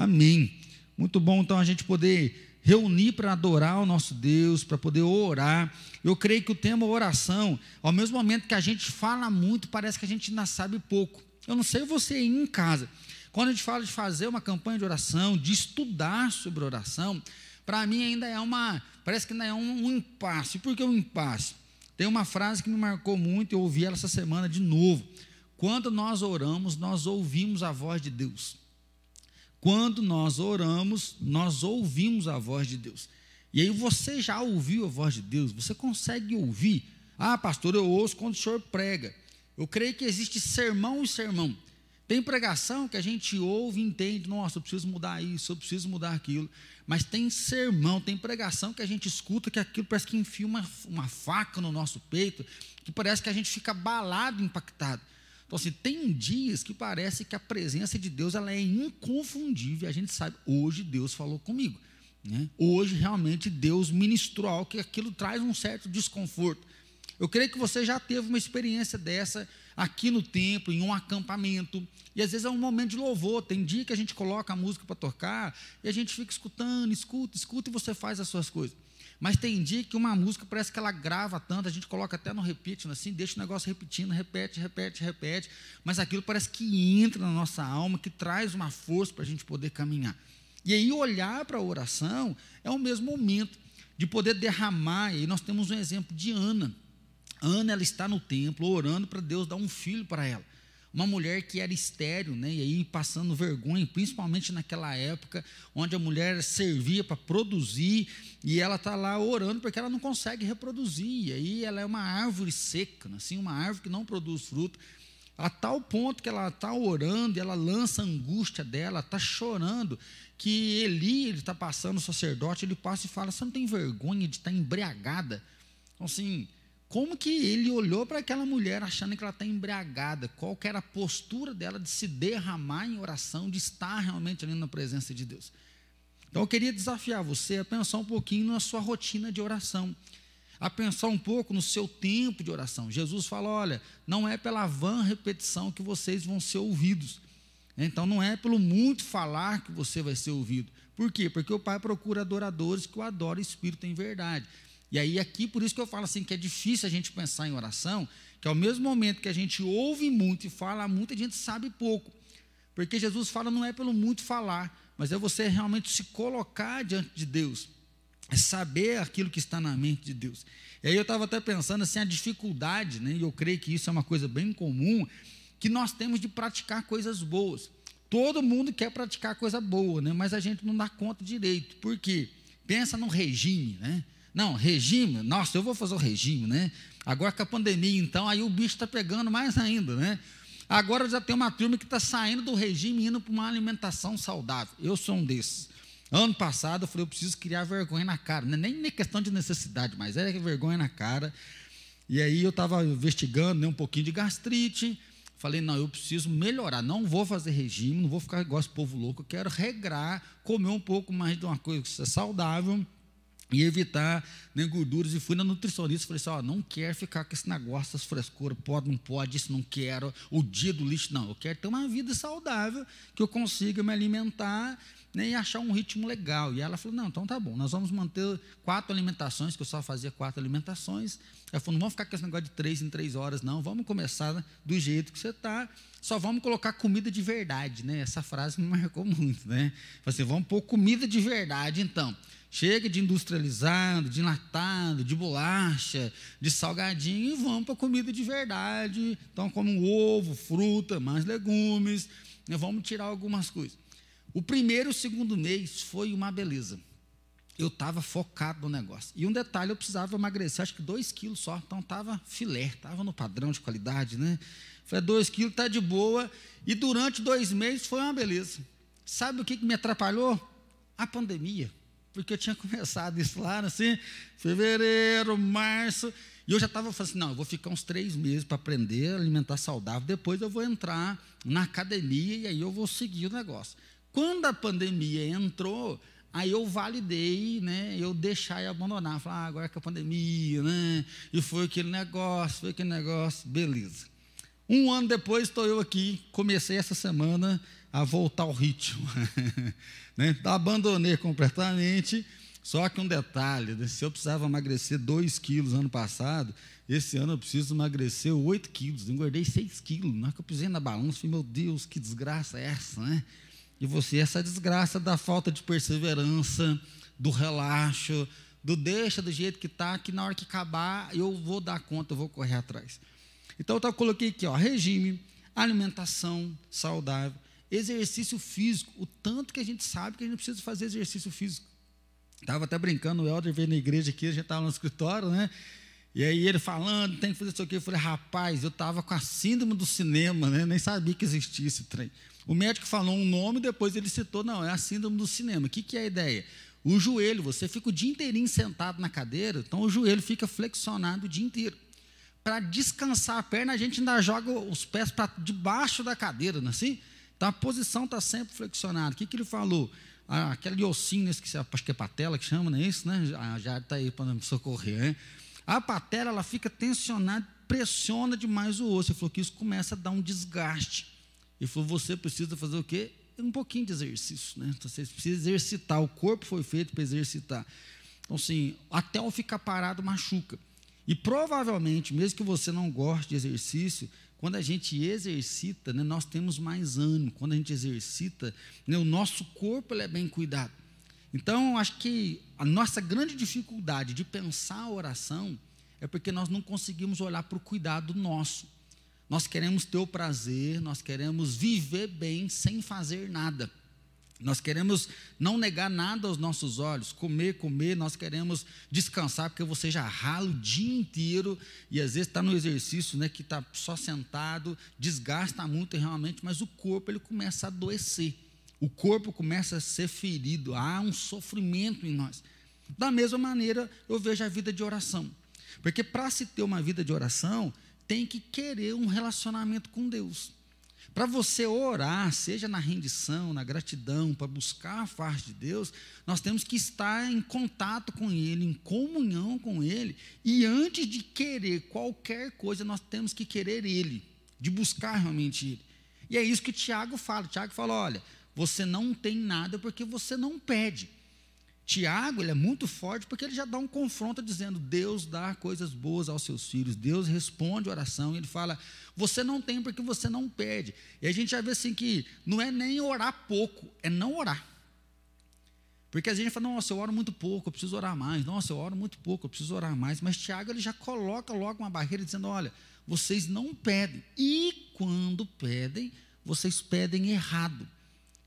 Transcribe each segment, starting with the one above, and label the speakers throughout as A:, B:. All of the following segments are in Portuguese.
A: Amém. Muito bom então a gente poder reunir para adorar o nosso Deus, para poder orar. Eu creio que o tema oração, ao mesmo momento que a gente fala muito, parece que a gente ainda sabe pouco. Eu não sei você aí em casa. Quando a gente fala de fazer uma campanha de oração, de estudar sobre oração, para mim ainda é uma, parece que ainda é um, um impasse. Por que um impasse? Tem uma frase que me marcou muito, eu ouvi ela essa semana de novo. Quando nós oramos, nós ouvimos a voz de Deus. Quando nós oramos, nós ouvimos a voz de Deus. E aí você já ouviu a voz de Deus? Você consegue ouvir? Ah, pastor, eu ouço quando o senhor prega. Eu creio que existe sermão e sermão. Tem pregação que a gente ouve e entende, nossa, eu preciso mudar isso, eu preciso mudar aquilo. Mas tem sermão, tem pregação que a gente escuta que aquilo parece que enfia uma, uma faca no nosso peito, que parece que a gente fica abalado, impactado. Então, assim, tem dias que parece que a presença de Deus ela é inconfundível. A gente sabe, hoje Deus falou comigo. Né? Hoje, realmente, Deus ministrou algo que aquilo traz um certo desconforto. Eu creio que você já teve uma experiência dessa aqui no templo, em um acampamento. E às vezes é um momento de louvor. Tem dia que a gente coloca a música para tocar e a gente fica escutando, escuta, escuta e você faz as suas coisas. Mas tem dia que uma música parece que ela grava tanto, a gente coloca até no repeat, assim, deixa o negócio repetindo, repete, repete, repete, mas aquilo parece que entra na nossa alma, que traz uma força para a gente poder caminhar. E aí olhar para a oração é o mesmo momento de poder derramar, e nós temos um exemplo de Ana. Ana, ela está no templo orando para Deus dar um filho para ela uma mulher que era estéreo, né, e aí passando vergonha, principalmente naquela época, onde a mulher servia para produzir, e ela está lá orando porque ela não consegue reproduzir, e aí ela é uma árvore seca, né, assim, uma árvore que não produz fruto, a tal ponto que ela está orando, ela lança a angústia dela, está chorando, que Eli, ele está passando, o sacerdote, ele passa e fala, você não tem vergonha de estar tá embriagada? Então, assim, como que ele olhou para aquela mulher achando que ela está embriagada? Qual que era a postura dela de se derramar em oração, de estar realmente ali na presença de Deus? Então eu queria desafiar você a pensar um pouquinho na sua rotina de oração, a pensar um pouco no seu tempo de oração. Jesus fala: olha, não é pela vã repetição que vocês vão ser ouvidos. Então não é pelo muito falar que você vai ser ouvido. Por quê? Porque o Pai procura adoradores que o adorem espírito em verdade. E aí, aqui, por isso que eu falo assim, que é difícil a gente pensar em oração, que ao mesmo momento que a gente ouve muito e fala muito, a gente sabe pouco. Porque Jesus fala não é pelo muito falar, mas é você realmente se colocar diante de Deus, é saber aquilo que está na mente de Deus. E aí eu estava até pensando assim, a dificuldade, né, e eu creio que isso é uma coisa bem comum, que nós temos de praticar coisas boas. Todo mundo quer praticar coisa boa, né, mas a gente não dá conta direito. Por quê? Pensa no regime, né? Não, regime, nossa, eu vou fazer o regime, né? Agora com a pandemia, então, aí o bicho está pegando mais ainda, né? Agora já tem uma turma que está saindo do regime e indo para uma alimentação saudável. Eu sou um desses. Ano passado eu falei, eu preciso criar vergonha na cara. Não é nem questão de necessidade, mas é vergonha na cara. E aí eu estava investigando né, um pouquinho de gastrite. Falei, não, eu preciso melhorar. Não vou fazer regime, não vou ficar igual esse povo louco. Eu quero regrar, comer um pouco mais de uma coisa saudável e evitar nem gorduras. E fui na nutricionista, falei assim, ó, não quero ficar com esse negócio, essas frescuras, pode, não pode, isso não quero, o dia do lixo, não, eu quero ter uma vida saudável, que eu consiga me alimentar né, e achar um ritmo legal. E ela falou, não, então tá bom, nós vamos manter quatro alimentações, que eu só fazia quatro alimentações. Ela falou, não vamos ficar com esse negócio de três em três horas, não, vamos começar do jeito que você está, só vamos colocar comida de verdade, né? Essa frase me marcou muito, né? Falei assim, vamos pôr comida de verdade, então. Chega de industrializado, de enlatado, de bolacha, de salgadinho e vamos para comida de verdade. Então, como ovo, fruta, mais legumes. Né? Vamos tirar algumas coisas. O primeiro e o segundo mês foi uma beleza. Eu estava focado no negócio. E um detalhe, eu precisava emagrecer, acho que dois quilos só. Então estava filé, estava no padrão de qualidade, né? Falei, dois quilos está de boa. E durante dois meses foi uma beleza. Sabe o que, que me atrapalhou? A pandemia porque eu tinha começado isso lá, assim, fevereiro, março, e eu já estava falando assim, não, eu vou ficar uns três meses para aprender a alimentar saudável, depois eu vou entrar na academia e aí eu vou seguir o negócio. Quando a pandemia entrou, aí eu validei, né, eu deixar e abandonar, falar, ah, agora é que a pandemia, né, e foi aquele negócio, foi aquele negócio, beleza. Um ano depois estou eu aqui, comecei essa semana a voltar ao ritmo. né? Abandonei completamente, só que um detalhe, né? se eu precisava emagrecer 2 quilos ano passado, esse ano eu preciso emagrecer 8 quilos, engordei 6 quilos. Na hora que eu pisei na balança, falei, meu Deus, que desgraça é essa, né? E você, essa desgraça da falta de perseverança, do relaxo, do deixa do jeito que está, que na hora que acabar eu vou dar conta, eu vou correr atrás. Então eu coloquei aqui, ó, regime, alimentação saudável, exercício físico, o tanto que a gente sabe que a gente precisa fazer exercício físico. Estava até brincando, o Helder veio na igreja aqui, a gente estava no escritório, né? E aí ele falando, tem que fazer isso aqui. Eu falei, rapaz, eu estava com a síndrome do cinema, né? Nem sabia que existia esse trem. O médico falou um nome, depois ele citou, não, é a síndrome do cinema. O que, que é a ideia? O joelho, você fica o dia inteirinho sentado na cadeira, então o joelho fica flexionado o dia inteiro. Para descansar a perna, a gente ainda joga os pés para debaixo da cadeira, não é assim? Então a posição está sempre flexionada. O que, que ele falou? Ah, aquele ossinho, esse que acho que é patela que chama, não é isso, né? Ah, já está aí para me socorrer, né? A patela ela fica tensionada, pressiona demais o osso. Ele falou que isso começa a dar um desgaste. Ele falou: você precisa fazer o quê? Um pouquinho de exercício, né? Então, você precisa exercitar. O corpo foi feito para exercitar. Então, assim, até o ficar parado machuca. E provavelmente, mesmo que você não goste de exercício, quando a gente exercita, né, nós temos mais ânimo. Quando a gente exercita, né, o nosso corpo é bem cuidado. Então, acho que a nossa grande dificuldade de pensar a oração é porque nós não conseguimos olhar para o cuidado nosso. Nós queremos ter o prazer, nós queremos viver bem sem fazer nada. Nós queremos não negar nada aos nossos olhos, comer, comer, nós queremos descansar, porque você já rala o dia inteiro e às vezes está no exercício né, que está só sentado, desgasta muito realmente, mas o corpo ele começa a adoecer, o corpo começa a ser ferido, há um sofrimento em nós. Da mesma maneira, eu vejo a vida de oração, porque para se ter uma vida de oração, tem que querer um relacionamento com Deus. Para você orar, seja na rendição, na gratidão, para buscar a face de Deus, nós temos que estar em contato com Ele, em comunhão com Ele, e antes de querer qualquer coisa, nós temos que querer Ele, de buscar realmente Ele. E é isso que Tiago fala. Tiago fala: olha, você não tem nada porque você não pede. Tiago, ele é muito forte porque ele já dá um confronto dizendo: Deus dá coisas boas aos seus filhos, Deus responde a oração. Ele fala: Você não tem porque você não pede. E a gente já vê assim que não é nem orar pouco, é não orar. Porque a gente fala: Nossa, eu oro muito pouco, eu preciso orar mais. Nossa, eu oro muito pouco, eu preciso orar mais. Mas Tiago, ele já coloca logo uma barreira dizendo: Olha, vocês não pedem. E quando pedem, vocês pedem errado,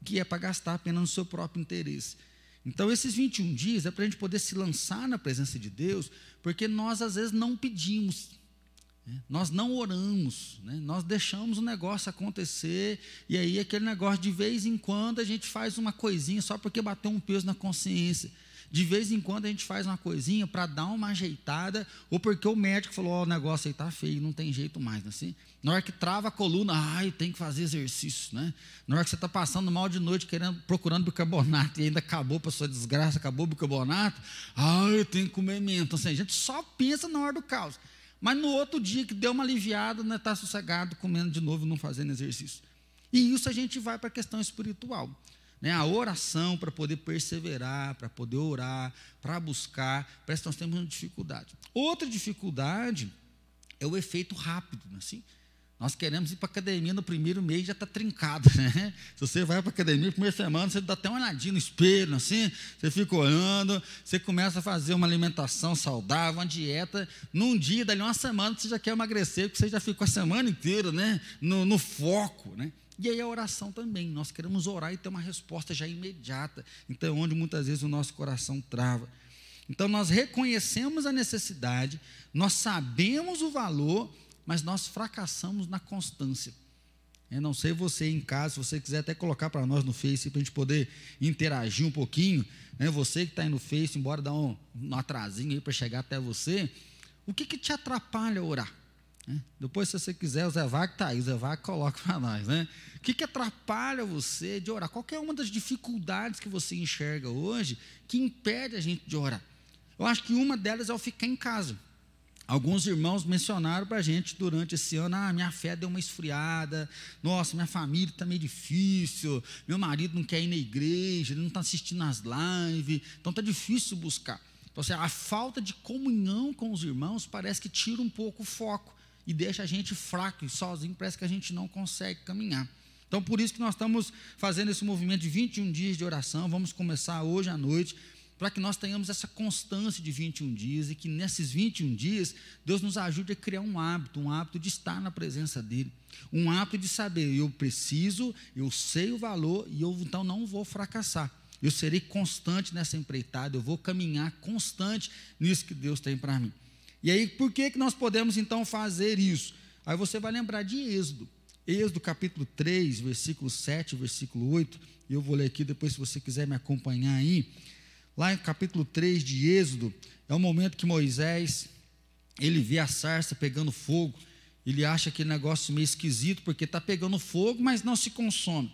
A: que é para gastar apenas no seu próprio interesse. Então, esses 21 dias é para a gente poder se lançar na presença de Deus, porque nós às vezes não pedimos, né? nós não oramos, né? nós deixamos o negócio acontecer, e aí aquele negócio, de vez em quando, a gente faz uma coisinha só porque bateu um peso na consciência. De vez em quando a gente faz uma coisinha para dar uma ajeitada, ou porque o médico falou: oh, o negócio aí está feio, não tem jeito mais. Né? Assim, na hora que trava a coluna, ai, tem que fazer exercício. Né? Na hora que você está passando mal de noite, querendo, procurando bicarbonato, e ainda acabou para sua desgraça, acabou o bicarbonato, ai, eu tenho que comer menta. Assim, a gente só pensa na hora do caos. Mas no outro dia que deu uma aliviada, está né, tá sossegado, comendo de novo, não fazendo exercício. E isso a gente vai para a questão espiritual né, a oração para poder perseverar, para poder orar, para buscar, parece que nós temos uma dificuldade. Outra dificuldade é o efeito rápido, é assim. Nós queremos ir para a academia no primeiro mês já está trincado, né? Se você vai para a academia primeira semana, você dá até uma olhadinha no espelho, assim, você fica olhando, você começa a fazer uma alimentação saudável, uma dieta. Num dia, dali uma semana, você já quer emagrecer, porque você já ficou a semana inteira, né? No, no foco, né? E aí a oração também, nós queremos orar e ter uma resposta já imediata. Então é onde muitas vezes o nosso coração trava. Então nós reconhecemos a necessidade, nós sabemos o valor, mas nós fracassamos na constância. Eu não sei você em casa, se você quiser até colocar para nós no Face, para a gente poder interagir um pouquinho. Né? Você que está aí no Face, embora dar um, um atrasinho aí para chegar até você, o que, que te atrapalha a orar? Né? Depois, se você quiser, o Zé Vaga está aí, o Zé Vaga coloca para nós. Né? O que, que atrapalha você de orar? Qual é uma das dificuldades que você enxerga hoje que impede a gente de orar? Eu acho que uma delas é o ficar em casa. Alguns irmãos mencionaram para a gente durante esse ano: ah, minha fé deu uma esfriada, nossa, minha família está meio difícil, meu marido não quer ir na igreja, ele não está assistindo as lives, então está difícil buscar. Então, assim, a falta de comunhão com os irmãos parece que tira um pouco o foco e deixa a gente fraco e sozinho, parece que a gente não consegue caminhar. Então, por isso que nós estamos fazendo esse movimento de 21 dias de oração, vamos começar hoje à noite para que nós tenhamos essa constância de 21 dias e que nesses 21 dias Deus nos ajude a criar um hábito, um hábito de estar na presença dEle, um hábito de saber, eu preciso, eu sei o valor e eu então não vou fracassar. Eu serei constante nessa empreitada, eu vou caminhar constante nisso que Deus tem para mim. E aí, por que, que nós podemos então fazer isso? Aí você vai lembrar de Êxodo. Êxodo capítulo 3, versículo 7, versículo 8. Eu vou ler aqui depois, se você quiser me acompanhar aí. Lá em capítulo 3 de Êxodo, é o momento que Moisés, ele vê a sarça pegando fogo, ele acha aquele negócio meio esquisito, porque está pegando fogo, mas não se consome.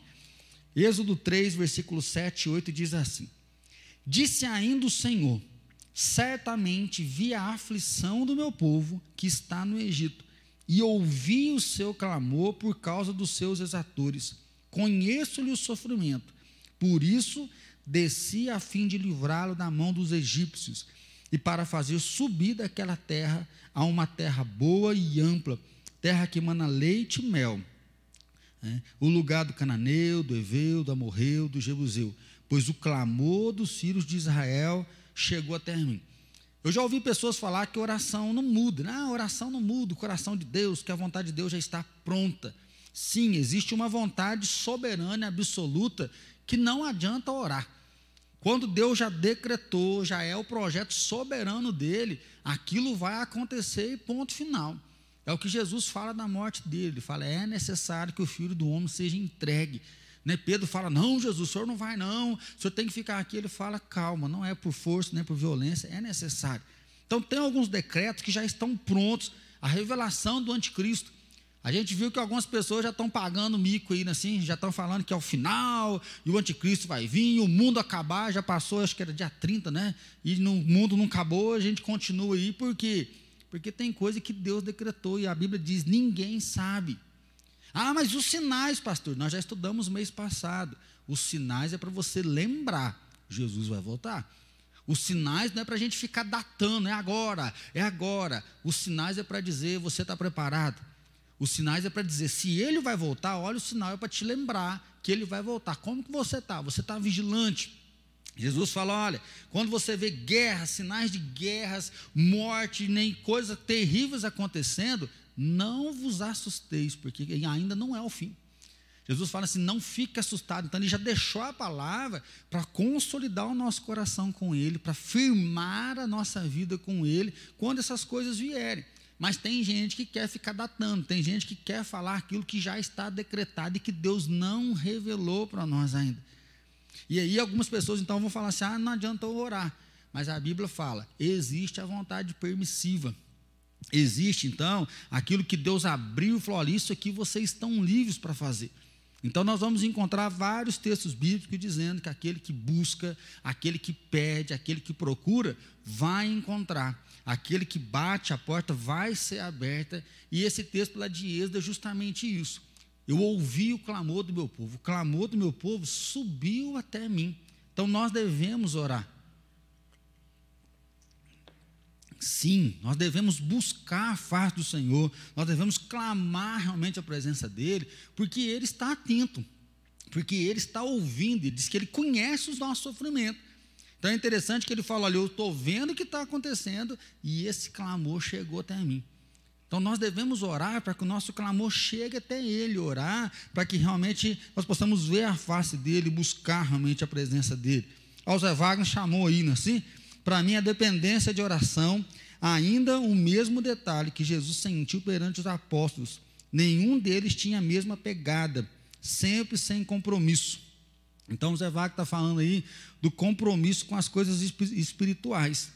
A: Êxodo 3, versículo 7 e 8 diz assim: Disse ainda o Senhor: Certamente vi a aflição do meu povo que está no Egito, e ouvi o seu clamor por causa dos seus exatores. Conheço-lhe o sofrimento, por isso desci a fim de livrá-lo da mão dos egípcios e para fazer subir daquela terra a uma terra boa e ampla, terra que emana leite e mel. É, o lugar do cananeu, do Eveu, do Amorreu, do Jebuseu, pois o clamor dos filhos de Israel chegou até mim. Eu já ouvi pessoas falar que oração não muda. Não, a oração não muda, o coração de Deus, que a vontade de Deus já está pronta. Sim, existe uma vontade soberana absoluta que não adianta orar. Quando Deus já decretou, já é o projeto soberano dele, aquilo vai acontecer e ponto final. É o que Jesus fala da morte dele. Ele fala: é necessário que o filho do homem seja entregue. Né? Pedro fala: não, Jesus, o senhor não vai, não, o senhor tem que ficar aqui. Ele fala: calma, não é por força, nem por violência, é necessário. Então, tem alguns decretos que já estão prontos a revelação do anticristo. A gente viu que algumas pessoas já estão pagando mico aí, né, assim, já estão falando que é o final, e o anticristo vai vir, o mundo acabar, já passou, acho que era dia 30, né? E no mundo não acabou, a gente continua aí, por quê? Porque tem coisa que Deus decretou e a Bíblia diz: ninguém sabe. Ah, mas os sinais, pastor, nós já estudamos mês passado. Os sinais é para você lembrar: Jesus vai voltar. Os sinais não é para a gente ficar datando, é agora, é agora. Os sinais é para dizer: você está preparado. Os sinais é para dizer, se ele vai voltar, olha o sinal é para te lembrar que ele vai voltar. Como que você está? Você está vigilante. Jesus fala: olha, quando você vê guerras, sinais de guerras, morte, nem coisas terríveis acontecendo, não vos assusteis, porque ainda não é o fim. Jesus fala assim: não fique assustado. Então, ele já deixou a palavra para consolidar o nosso coração com Ele, para firmar a nossa vida com Ele, quando essas coisas vierem. Mas tem gente que quer ficar datando, tem gente que quer falar aquilo que já está decretado e que Deus não revelou para nós ainda. E aí algumas pessoas então vão falar assim: ah, não adianta eu orar. Mas a Bíblia fala: existe a vontade permissiva. Existe então aquilo que Deus abriu e falou: olha, isso aqui vocês estão livres para fazer. Então, nós vamos encontrar vários textos bíblicos dizendo que aquele que busca, aquele que pede, aquele que procura, vai encontrar. Aquele que bate, a porta vai ser aberta. E esse texto lá de Êxodo é justamente isso. Eu ouvi o clamor do meu povo. O clamor do meu povo subiu até mim. Então, nós devemos orar. Sim, nós devemos buscar a face do Senhor, nós devemos clamar realmente a presença dEle, porque Ele está atento, porque Ele está ouvindo, Ele diz que Ele conhece os nossos sofrimentos. Então é interessante que Ele fala: olha, eu estou vendo o que está acontecendo e esse clamor chegou até mim. Então nós devemos orar para que o nosso clamor chegue até Ele, orar para que realmente nós possamos ver a face dEle, buscar realmente a presença dEle. O Zé Wagner chamou aí, não é assim? Para mim, a dependência de oração, ainda o mesmo detalhe que Jesus sentiu perante os apóstolos. Nenhum deles tinha a mesma pegada, sempre sem compromisso. Então, o Zé Wagner está falando aí do compromisso com as coisas espirituais.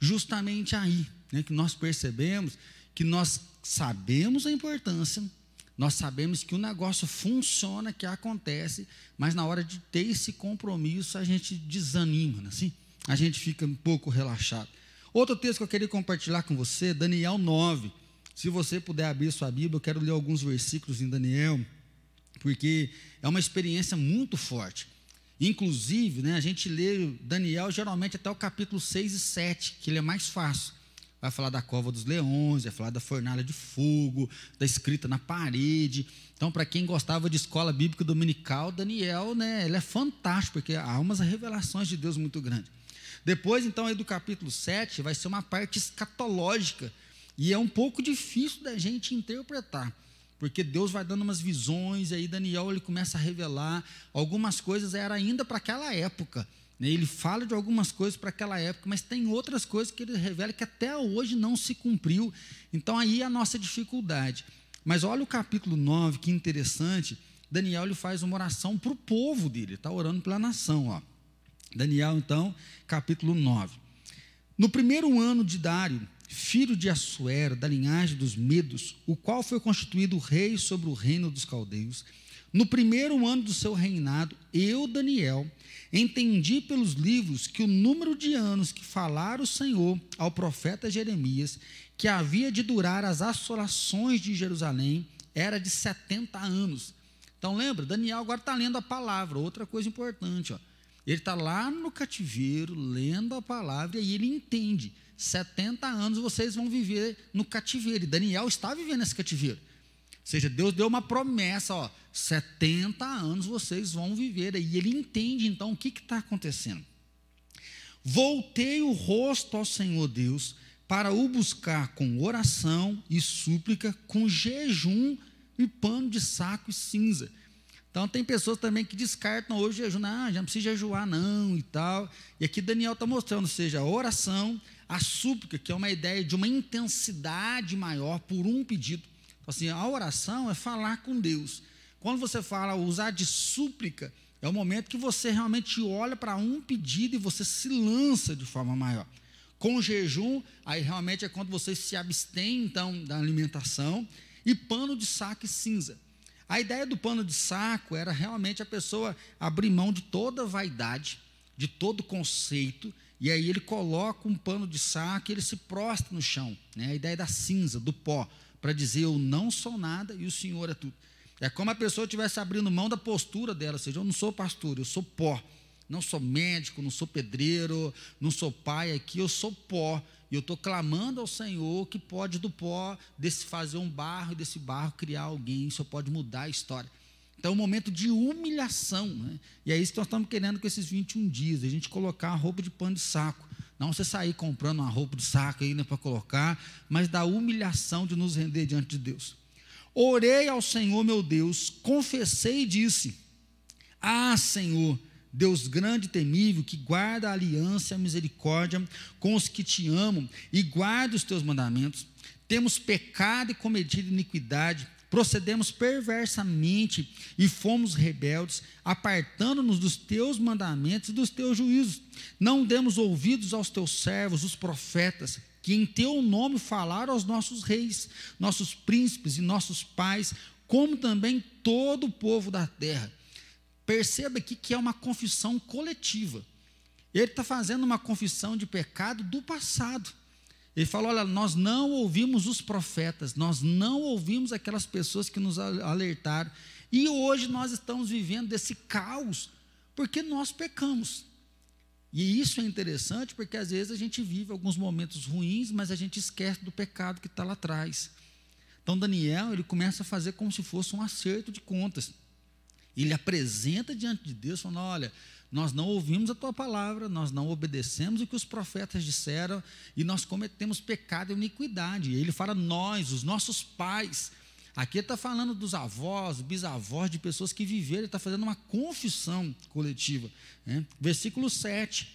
A: Justamente aí né, que nós percebemos que nós sabemos a importância, nós sabemos que o negócio funciona, que acontece, mas na hora de ter esse compromisso a gente desanima, não é assim? A gente fica um pouco relaxado. Outro texto que eu queria compartilhar com você, Daniel 9. Se você puder abrir sua Bíblia, eu quero ler alguns versículos em Daniel, porque é uma experiência muito forte. Inclusive, né, a gente lê Daniel geralmente até o capítulo 6 e 7, que ele é mais fácil. Vai falar da cova dos leões, vai falar da fornalha de fogo, da escrita na parede. Então, para quem gostava de escola bíblica dominical, Daniel, né, ele é fantástico, porque há umas revelações de Deus muito grandes. Depois, então, aí do capítulo 7, vai ser uma parte escatológica, e é um pouco difícil da gente interpretar, porque Deus vai dando umas visões, e aí Daniel ele começa a revelar algumas coisas, era ainda para aquela época. Né? Ele fala de algumas coisas para aquela época, mas tem outras coisas que ele revela que até hoje não se cumpriu. Então aí é a nossa dificuldade. Mas olha o capítulo 9, que interessante. Daniel ele faz uma oração para o povo dele, está orando pela nação. Ó. Daniel, então, capítulo 9. No primeiro ano de Dário, filho de Assuero, da linhagem dos Medos, o qual foi constituído rei sobre o reino dos caldeus, no primeiro ano do seu reinado, eu, Daniel, entendi pelos livros que o número de anos que falara o Senhor ao profeta Jeremias, que havia de durar as assolações de Jerusalém, era de 70 anos. Então lembra, Daniel agora está lendo a palavra, outra coisa importante. Ó. Ele está lá no cativeiro, lendo a palavra, e ele entende. 70 anos vocês vão viver no cativeiro. E Daniel está vivendo esse cativeiro. Ou seja, Deus deu uma promessa, ó, 70 anos vocês vão viver. E ele entende então o que está acontecendo. Voltei o rosto ao Senhor Deus para o buscar com oração e súplica, com jejum e pano de saco e cinza. Então tem pessoas também que descartam hoje o jejum, não, já não precisa jejuar não e tal. E aqui Daniel está mostrando, ou seja, a oração, a súplica, que é uma ideia de uma intensidade maior por um pedido. Assim, a oração é falar com Deus. Quando você fala usar de súplica, é o momento que você realmente olha para um pedido e você se lança de forma maior. Com jejum, aí realmente é quando você se abstém então da alimentação e pano de saco e cinza. A ideia do pano de saco era realmente a pessoa abrir mão de toda vaidade, de todo conceito, e aí ele coloca um pano de saco e ele se prostra no chão. Né? A ideia da cinza, do pó para dizer eu não sou nada e o Senhor é tudo. É como a pessoa estivesse abrindo mão da postura dela, ou seja, eu não sou pastor, eu sou pó. Não sou médico, não sou pedreiro, não sou pai aqui, eu sou pó. E eu estou clamando ao Senhor que pode do pó desse fazer um barro e desse barro criar alguém, isso pode mudar a história. Então é um momento de humilhação. Né? E é isso que nós estamos querendo com esses 21 dias, a gente colocar a roupa de pano de saco. Não você sair comprando uma roupa de saco aí né, para colocar, mas da humilhação de nos render diante de Deus. Orei ao Senhor meu Deus, confessei e disse: Ah, Senhor, Deus grande e temível, que guarda a aliança e a misericórdia com os que te amam e guarda os teus mandamentos. Temos pecado e cometido iniquidade, procedemos perversamente e fomos rebeldes, apartando-nos dos teus mandamentos e dos teus juízos. Não demos ouvidos aos teus servos, os profetas, que em teu nome falaram aos nossos reis, nossos príncipes e nossos pais, como também todo o povo da terra. Perceba aqui que é uma confissão coletiva. Ele está fazendo uma confissão de pecado do passado. Ele falou: olha, nós não ouvimos os profetas, nós não ouvimos aquelas pessoas que nos alertaram, e hoje nós estamos vivendo desse caos, porque nós pecamos. E isso é interessante porque às vezes a gente vive alguns momentos ruins, mas a gente esquece do pecado que está lá atrás. Então Daniel ele começa a fazer como se fosse um acerto de contas. Ele apresenta diante de Deus, falando: olha, nós não ouvimos a tua palavra, nós não obedecemos o que os profetas disseram e nós cometemos pecado e iniquidade. Ele fala nós, os nossos pais. Aqui ele está falando dos avós, bisavós, de pessoas que viveram, ele está fazendo uma confissão coletiva. Né? Versículo 7.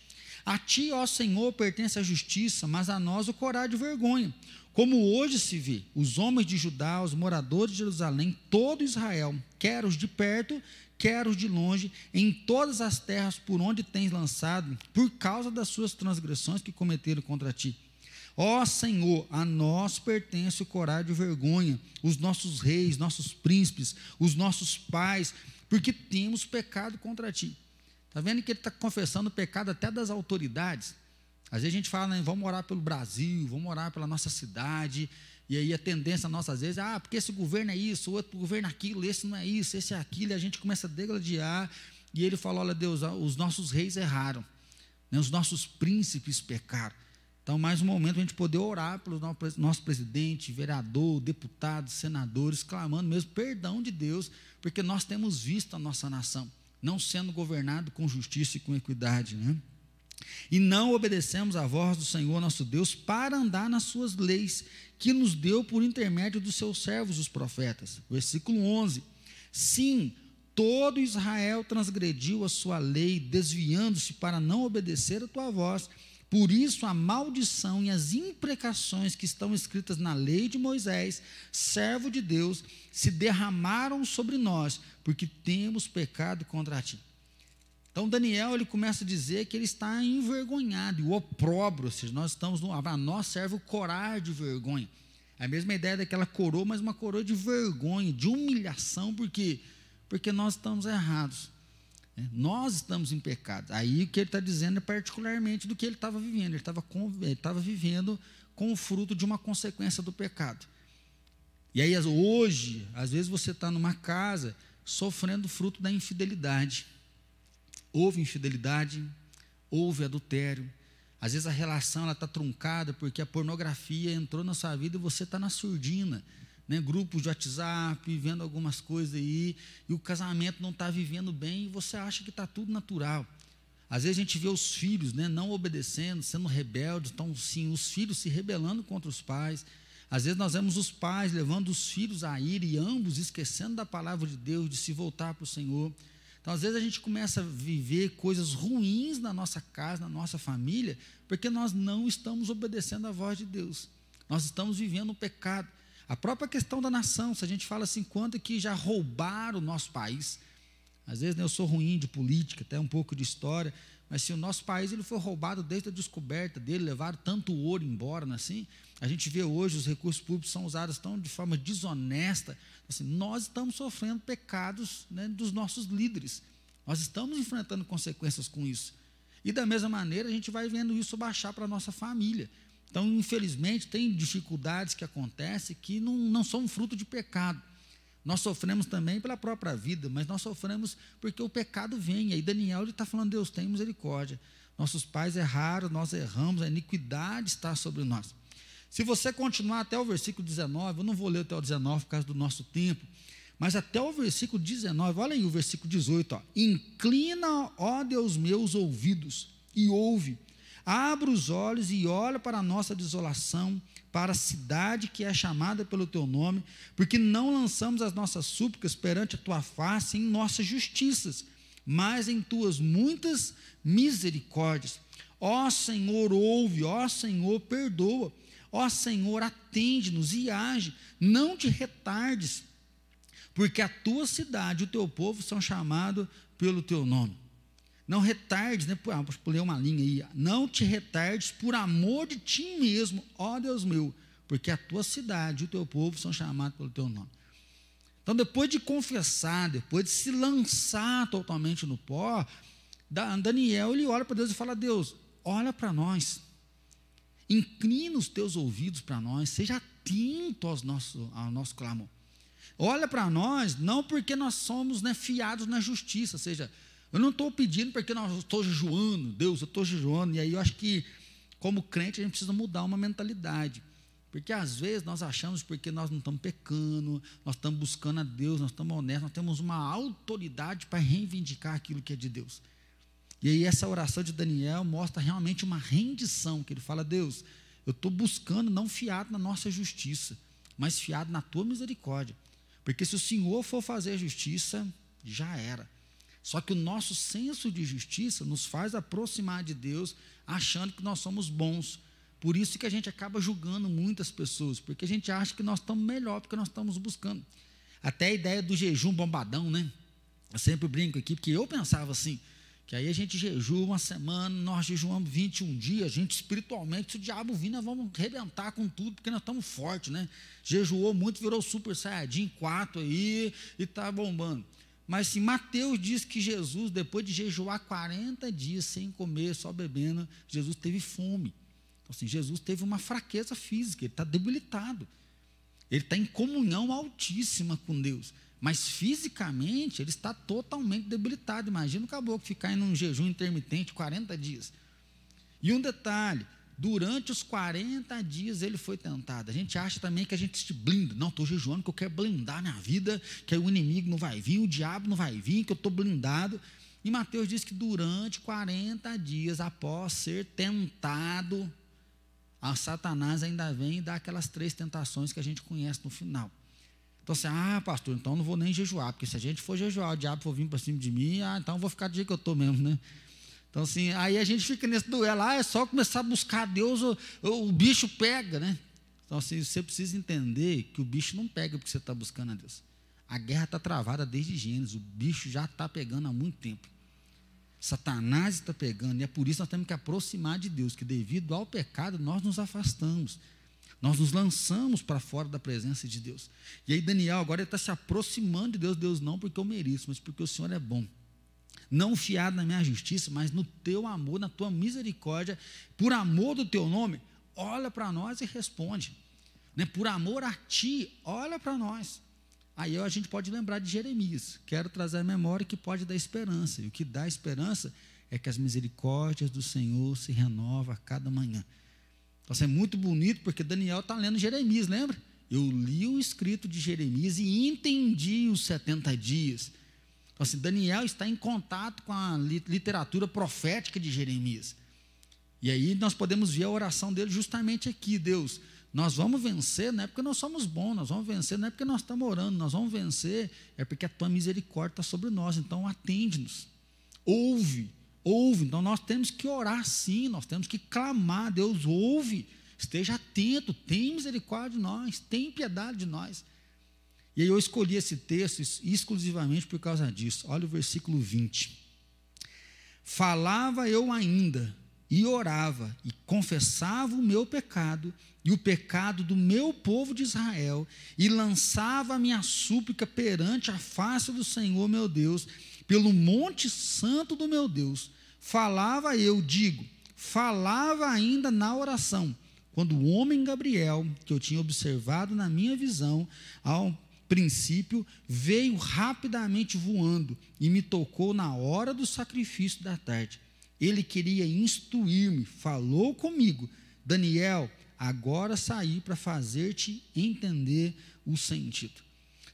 A: A ti, ó Senhor, pertence a justiça, mas a nós o coragem de vergonha. Como hoje se vê, os homens de Judá, os moradores de Jerusalém, todo Israel, quer os de perto, quer os de longe, em todas as terras por onde tens lançado, por causa das suas transgressões que cometeram contra ti. Ó Senhor, a nós pertence o coragem e vergonha, os nossos reis, nossos príncipes, os nossos pais, porque temos pecado contra ti. Está vendo que ele está confessando o pecado até das autoridades? Às vezes a gente fala, né, vamos orar pelo Brasil, vamos orar pela nossa cidade, e aí a tendência nossa, às vezes, ah, porque esse governo é isso, outro governo é aquilo, esse não é isso, esse é aquilo, e a gente começa a degladiar, e ele fala, olha Deus, os nossos reis erraram, né, os nossos príncipes pecaram. Então, mais um momento a gente poder orar pelo nosso presidente, vereador, deputados, senadores, clamando mesmo perdão de Deus, porque nós temos visto a nossa nação não sendo governado com justiça e com equidade, né? E não obedecemos à voz do Senhor nosso Deus para andar nas suas leis, que nos deu por intermédio dos seus servos, os profetas. Versículo 11: Sim, todo Israel transgrediu a sua lei, desviando-se para não obedecer a tua voz. Por isso, a maldição e as imprecações que estão escritas na lei de Moisés, servo de Deus, se derramaram sobre nós, porque temos pecado contra ti. Então Daniel ele começa a dizer que ele está envergonhado, e o opróbrio, ou seja, nós estamos no, a nós serve o corar de vergonha. É a mesma ideia daquela coroa, mas uma coroa de vergonha, de humilhação, porque porque nós estamos errados. Né? Nós estamos em pecado. Aí o que ele está dizendo é particularmente do que ele estava vivendo. Ele estava, ele estava vivendo com o fruto de uma consequência do pecado. E aí, hoje, às vezes você está numa casa sofrendo fruto da infidelidade houve infidelidade, houve adultério. Às vezes a relação está truncada porque a pornografia entrou na sua vida e você está na surdina. Né? Grupos de WhatsApp, vendo algumas coisas aí, e o casamento não está vivendo bem e você acha que está tudo natural. Às vezes a gente vê os filhos né, não obedecendo, sendo rebeldes, então sim, os filhos se rebelando contra os pais. Às vezes nós vemos os pais levando os filhos a ir e ambos esquecendo da palavra de Deus, de se voltar para o Senhor. Então, às vezes, a gente começa a viver coisas ruins na nossa casa, na nossa família, porque nós não estamos obedecendo à voz de Deus. Nós estamos vivendo o pecado. A própria questão da nação, se a gente fala assim, quanto que já roubaram o nosso país. Às vezes né, eu sou ruim de política, até um pouco de história, mas se o nosso país ele foi roubado desde a descoberta dele, levaram tanto ouro embora, é assim? A gente vê hoje os recursos públicos são usados tão de forma desonesta. Assim, nós estamos sofrendo pecados né, dos nossos líderes. Nós estamos enfrentando consequências com isso. E da mesma maneira, a gente vai vendo isso baixar para a nossa família. Então, infelizmente, tem dificuldades que acontecem que não, não são fruto de pecado. Nós sofremos também pela própria vida, mas nós sofremos porque o pecado vem. E aí Daniel está falando, Deus tem misericórdia. Nossos pais erraram, nós erramos, a iniquidade está sobre nós. Se você continuar até o versículo 19, eu não vou ler até o 19 por causa do nosso tempo, mas até o versículo 19, olha aí o versículo 18, ó. Inclina, ó Deus meus ouvidos, e ouve. Abra os olhos e olha para a nossa desolação, para a cidade que é chamada pelo teu nome, porque não lançamos as nossas súplicas perante a tua face em nossas justiças, mas em tuas muitas misericórdias. Ó Senhor, ouve, ó Senhor, perdoa Ó Senhor, atende-nos e age, não te retardes, porque a tua cidade e o teu povo são chamados pelo teu nome. Não retardes, né? Ah, pulei uma linha aí. Não te retardes por amor de ti mesmo, ó Deus meu, porque a tua cidade e o teu povo são chamados pelo teu nome. Então, depois de confessar, depois de se lançar totalmente no pó, Daniel ele olha para Deus e fala: Deus, olha para nós. Inclina os teus ouvidos para nós, seja atento aos ao nosso clamor. Olha para nós, não porque nós somos né, fiados na justiça, ou seja, eu não estou pedindo porque nós estou jejuando, Deus, eu estou jejuando, e aí eu acho que, como crente, a gente precisa mudar uma mentalidade. Porque às vezes nós achamos porque nós não estamos pecando, nós estamos buscando a Deus, nós estamos honestos, nós temos uma autoridade para reivindicar aquilo que é de Deus. E aí essa oração de Daniel mostra realmente uma rendição, que ele fala, Deus, eu estou buscando não fiado na nossa justiça, mas fiado na tua misericórdia. Porque se o Senhor for fazer justiça, já era. Só que o nosso senso de justiça nos faz aproximar de Deus, achando que nós somos bons. Por isso que a gente acaba julgando muitas pessoas, porque a gente acha que nós estamos melhor porque nós estamos buscando. Até a ideia do jejum bombadão, né? Eu sempre brinco aqui, porque eu pensava assim, que aí a gente jejua uma semana, nós jejuamos 21 dias, a gente espiritualmente, se o diabo vir, nós vamos arrebentar com tudo, porque nós estamos fortes, né? Jejuou muito, virou super saiyajin 4 aí e está bombando. Mas assim, Mateus diz que Jesus, depois de jejuar 40 dias sem comer, só bebendo, Jesus teve fome. Então, assim, Jesus teve uma fraqueza física, ele está debilitado. Ele está em comunhão altíssima com Deus. Mas fisicamente ele está totalmente debilitado. Imagina o caboclo ficar em um jejum intermitente 40 dias. E um detalhe: durante os 40 dias ele foi tentado. A gente acha também que a gente se blinda. Não, estou jejuando que eu quero blindar minha vida, que o inimigo não vai vir, o diabo não vai vir, que eu estou blindado. E Mateus diz que durante 40 dias, após ser tentado, a Satanás ainda vem e dá aquelas três tentações que a gente conhece no final. Então, assim, ah, pastor, então não vou nem jejuar, porque se a gente for jejuar, o diabo for vir para cima de mim, ah, então eu vou ficar do jeito que eu estou mesmo, né? Então, assim, aí a gente fica nesse duelo, ah, é só começar a buscar Deus, o, o, o bicho pega, né? Então, assim, você precisa entender que o bicho não pega porque você está buscando a Deus. A guerra está travada desde Gênesis, o bicho já está pegando há muito tempo. Satanás está pegando, e é por isso nós temos que aproximar de Deus, que devido ao pecado nós nos afastamos. Nós nos lançamos para fora da presença de Deus. E aí, Daniel, agora ele está se aproximando de Deus. Deus, não porque eu mereço, mas porque o Senhor é bom não fiado na minha justiça, mas no teu amor, na tua misericórdia, por amor do teu nome, olha para nós e responde. Né? Por amor a ti, olha para nós. Aí a gente pode lembrar de Jeremias. Quero trazer a memória que pode dar esperança. E o que dá esperança é que as misericórdias do Senhor se renovam a cada manhã. Isso é muito bonito, porque Daniel está lendo Jeremias, lembra? Eu li o escrito de Jeremias e entendi os 70 dias. Então, assim, Daniel está em contato com a literatura profética de Jeremias. E aí nós podemos ver a oração dele justamente aqui, Deus. Nós vamos vencer não é porque nós somos bons, nós vamos vencer não é porque nós estamos orando, nós vamos vencer é porque a tua misericórdia está sobre nós. Então atende-nos, ouve, ouve. Então nós temos que orar sim, nós temos que clamar, Deus ouve, esteja atento, tem misericórdia de nós, tem piedade de nós. E aí eu escolhi esse texto exclusivamente por causa disso. Olha o versículo 20. Falava eu ainda, e orava, e confessava o meu pecado, e o pecado do meu povo de Israel, e lançava a minha súplica perante a face do Senhor meu Deus, pelo monte santo do meu Deus. Falava eu, digo, falava ainda na oração, quando o homem Gabriel, que eu tinha observado na minha visão, ao princípio, veio rapidamente voando e me tocou na hora do sacrifício da tarde. Ele queria instruir-me, falou comigo: Daniel, agora saí para fazer-te entender o sentido.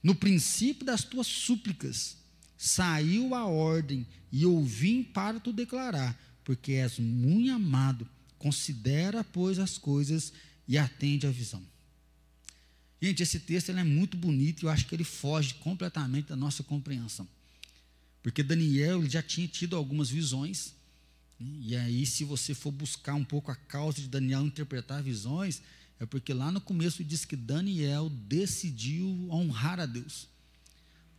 A: No princípio das tuas súplicas, saiu a ordem e eu vim para te declarar, porque és muito amado. Considera, pois, as coisas e atende à visão. Gente, esse texto é muito bonito e eu acho que ele foge completamente da nossa compreensão. Porque Daniel já tinha tido algumas visões, né? e aí, se você for buscar um pouco a causa de Daniel interpretar visões, é porque lá no começo diz que Daniel decidiu honrar a Deus.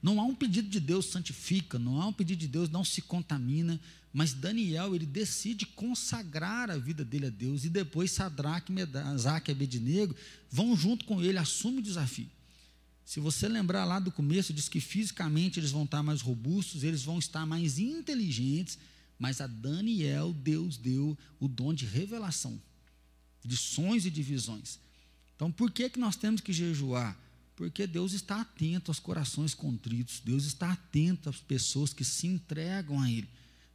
A: Não há um pedido de Deus santifica, não há um pedido de Deus não se contamina, mas Daniel ele decide consagrar a vida dele a Deus e depois Sadraque, Mesaque e Abednego vão junto com ele, assume o desafio. Se você lembrar lá do começo, diz que fisicamente eles vão estar mais robustos, eles vão estar mais inteligentes, mas a Daniel Deus deu o dom de revelação, de sonhos e de visões. Então, por que que nós temos que jejuar? Porque Deus está atento aos corações contritos, Deus está atento às pessoas que se entregam a Ele.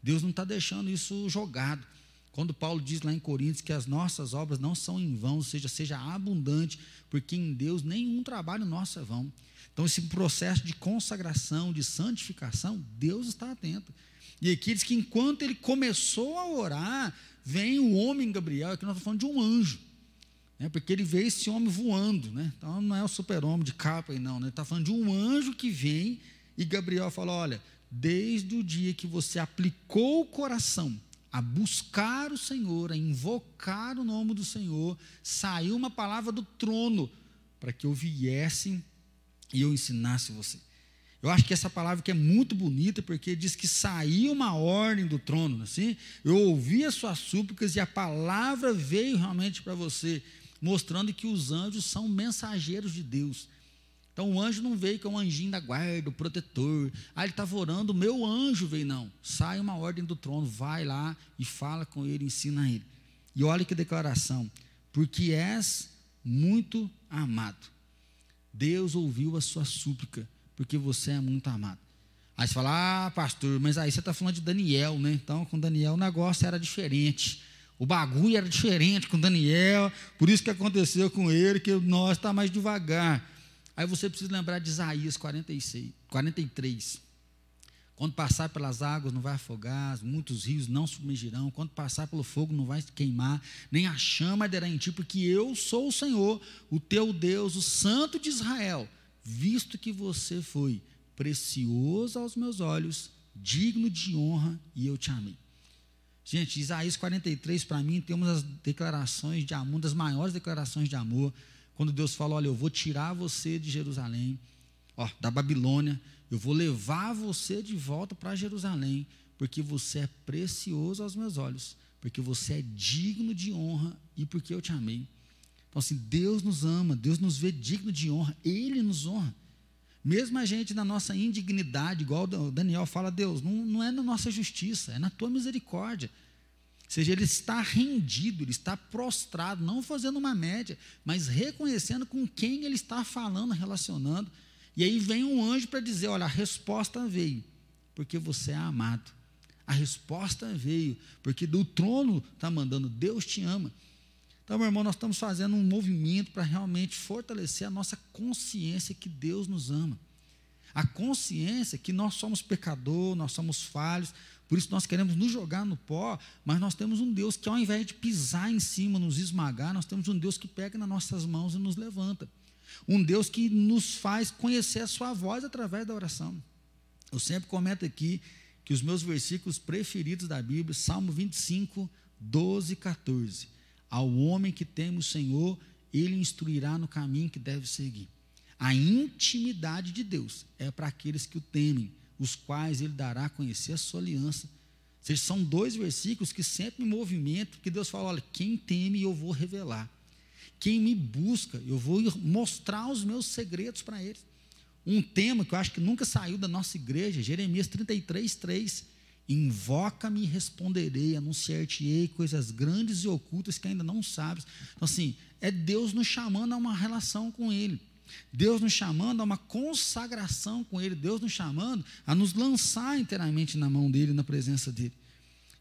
A: Deus não está deixando isso jogado. Quando Paulo diz lá em Coríntios que as nossas obras não são em vão, ou seja, seja abundante, porque em Deus nenhum trabalho nosso é vão. Então, esse processo de consagração, de santificação, Deus está atento. E aqui diz que enquanto ele começou a orar, vem o homem Gabriel, aqui nós estamos falando de um anjo né, porque ele vê esse homem voando, né? então não é o super-homem de capa não, né? está falando de um anjo que vem e Gabriel fala, olha, desde o dia que você aplicou o coração a buscar o Senhor, a invocar o nome do Senhor, saiu uma palavra do trono para que eu viesse e eu ensinasse você. Eu acho que essa palavra que é muito bonita, porque diz que saiu uma ordem do trono, assim. Eu ouvi as suas súplicas e a palavra veio realmente para você mostrando que os anjos são mensageiros de Deus. Então o anjo não veio que é um anjinho da guarda, o protetor. Ah, ele estava orando, meu anjo veio, não. Sai uma ordem do trono, vai lá e fala com ele, ensina ele. E olha que declaração. Porque és muito amado. Deus ouviu a sua súplica, porque você é muito amado. Aí você fala, ah, pastor, mas aí você está falando de Daniel, né? Então, com Daniel o negócio era diferente. O bagulho era diferente com Daniel, por isso que aconteceu com ele, que nós está mais devagar. Aí você precisa lembrar de Isaías 46, 43. Quando passar pelas águas não vai afogar, muitos rios não submergirão. Quando passar pelo fogo não vai queimar, nem a chama arderá em ti, porque eu sou o Senhor, o teu Deus, o Santo de Israel, visto que você foi precioso aos meus olhos, digno de honra, e eu te amei. Gente, Isaías 43, para mim, tem uma das declarações de amor, uma das maiores declarações de amor, quando Deus fala: Olha, eu vou tirar você de Jerusalém, ó, da Babilônia, eu vou levar você de volta para Jerusalém, porque você é precioso aos meus olhos, porque você é digno de honra e porque eu te amei. Então, assim, Deus nos ama, Deus nos vê digno de honra, Ele nos honra. Mesmo a gente na nossa indignidade, igual o Daniel fala, Deus, não, não é na nossa justiça, é na tua misericórdia. Ou seja, ele está rendido, ele está prostrado, não fazendo uma média, mas reconhecendo com quem ele está falando, relacionando. E aí vem um anjo para dizer: olha, a resposta veio, porque você é amado. A resposta veio, porque do trono está mandando, Deus te ama. Então, meu irmão, nós estamos fazendo um movimento para realmente fortalecer a nossa consciência que Deus nos ama. A consciência que nós somos pecador, nós somos falhos, por isso nós queremos nos jogar no pó, mas nós temos um Deus que, ao invés de pisar em cima, nos esmagar, nós temos um Deus que pega nas nossas mãos e nos levanta. Um Deus que nos faz conhecer a Sua voz através da oração. Eu sempre comento aqui que os meus versículos preferidos da Bíblia, Salmo 25, 12 e 14. Ao homem que teme o Senhor, ele instruirá no caminho que deve seguir. A intimidade de Deus é para aqueles que o temem, os quais ele dará a conhecer a sua aliança. Ou seja, são dois versículos que sempre me movimentam, que Deus fala: olha, quem teme eu vou revelar. Quem me busca, eu vou mostrar os meus segredos para eles. Um tema que eu acho que nunca saiu da nossa igreja, Jeremias 33, 3. Invoca-me e responderei, anunciar-te-ei coisas grandes e ocultas que ainda não sabes. Então, assim, é Deus nos chamando a uma relação com Ele. Deus nos chamando a uma consagração com Ele. Deus nos chamando a nos lançar inteiramente na mão dEle, na presença dEle.